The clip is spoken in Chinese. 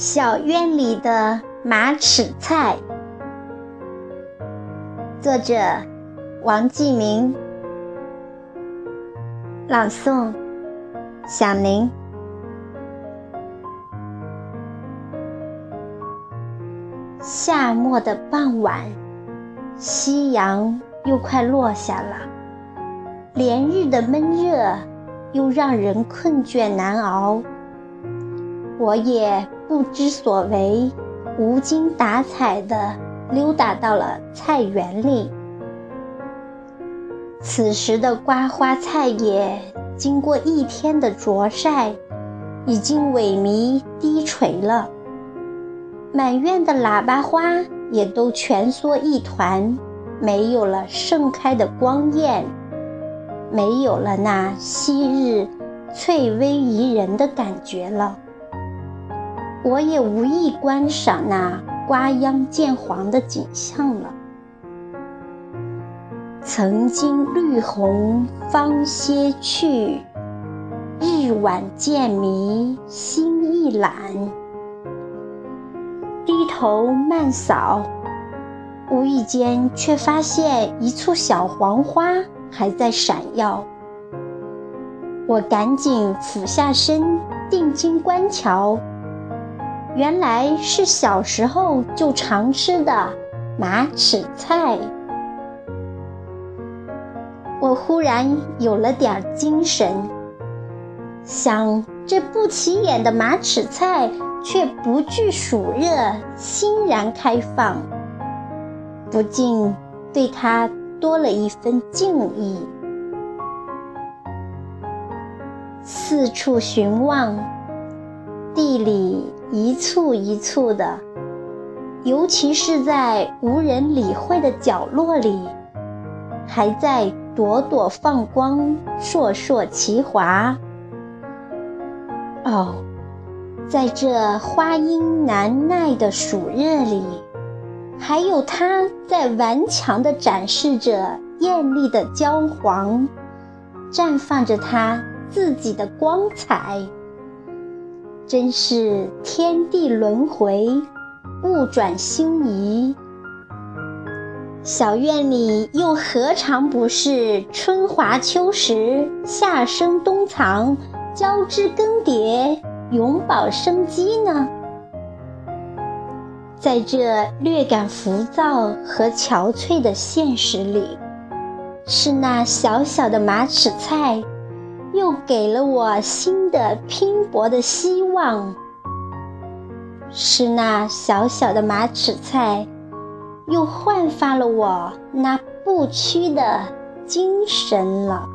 小院里的马齿菜，作者王继明，朗诵小宁。夏末的傍晚，夕阳又快落下了，连日的闷热又让人困倦难熬。我也不知所为，无精打采地溜达到了菜园里。此时的瓜花菜叶，经过一天的灼晒，已经萎靡低垂了。满院的喇叭花也都蜷缩一团，没有了盛开的光艳，没有了那昔日翠微宜人的感觉了。我也无意观赏那瓜秧渐黄的景象了。曾经绿红芳歇去，日晚渐迷心亦懒。低头慢扫，无意间却发现一簇小黄花还在闪耀。我赶紧俯下身，定睛观瞧。原来是小时候就常吃的马齿菜。我忽然有了点精神，想这不起眼的马齿菜却不惧暑热，欣然开放，不禁对它多了一份敬意。四处寻望，地里。一簇一簇的，尤其是在无人理会的角落里，还在朵朵放光，烁烁其华。哦，在这花阴难耐的暑热里，还有它在顽强地展示着艳丽的焦黄，绽放着它自己的光彩。真是天地轮回，物转星移。小院里又何尝不是春华秋实，夏生冬藏，交织更迭，永葆生机呢？在这略感浮躁和憔悴的现实里，是那小小的马齿菜。又给了我新的拼搏的希望，是那小小的马齿菜，又焕发了我那不屈的精神了。